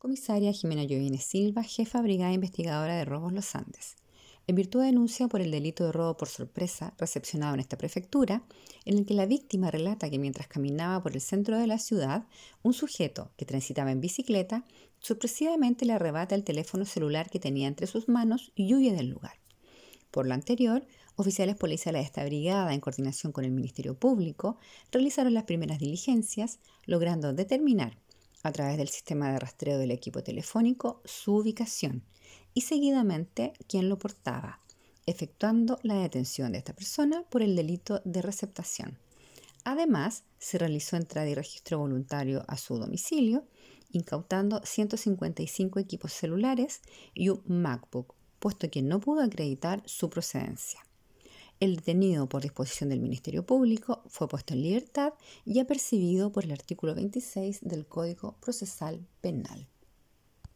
Comisaria Jimena Llovine Silva, jefa brigada investigadora de robos Los Andes. En virtud de denuncia por el delito de robo por sorpresa recepcionado en esta prefectura, en el que la víctima relata que mientras caminaba por el centro de la ciudad, un sujeto que transitaba en bicicleta sorpresivamente le arrebata el teléfono celular que tenía entre sus manos y huye del lugar. Por lo anterior, oficiales policiales de esta brigada, en coordinación con el Ministerio Público, realizaron las primeras diligencias, logrando determinar a través del sistema de rastreo del equipo telefónico su ubicación y seguidamente quién lo portaba, efectuando la detención de esta persona por el delito de receptación. Además, se realizó entrada y registro voluntario a su domicilio, incautando 155 equipos celulares y un MacBook, puesto que no pudo acreditar su procedencia. El detenido por disposición del Ministerio Público fue puesto en libertad y apercibido por el artículo 26 del Código Procesal Penal.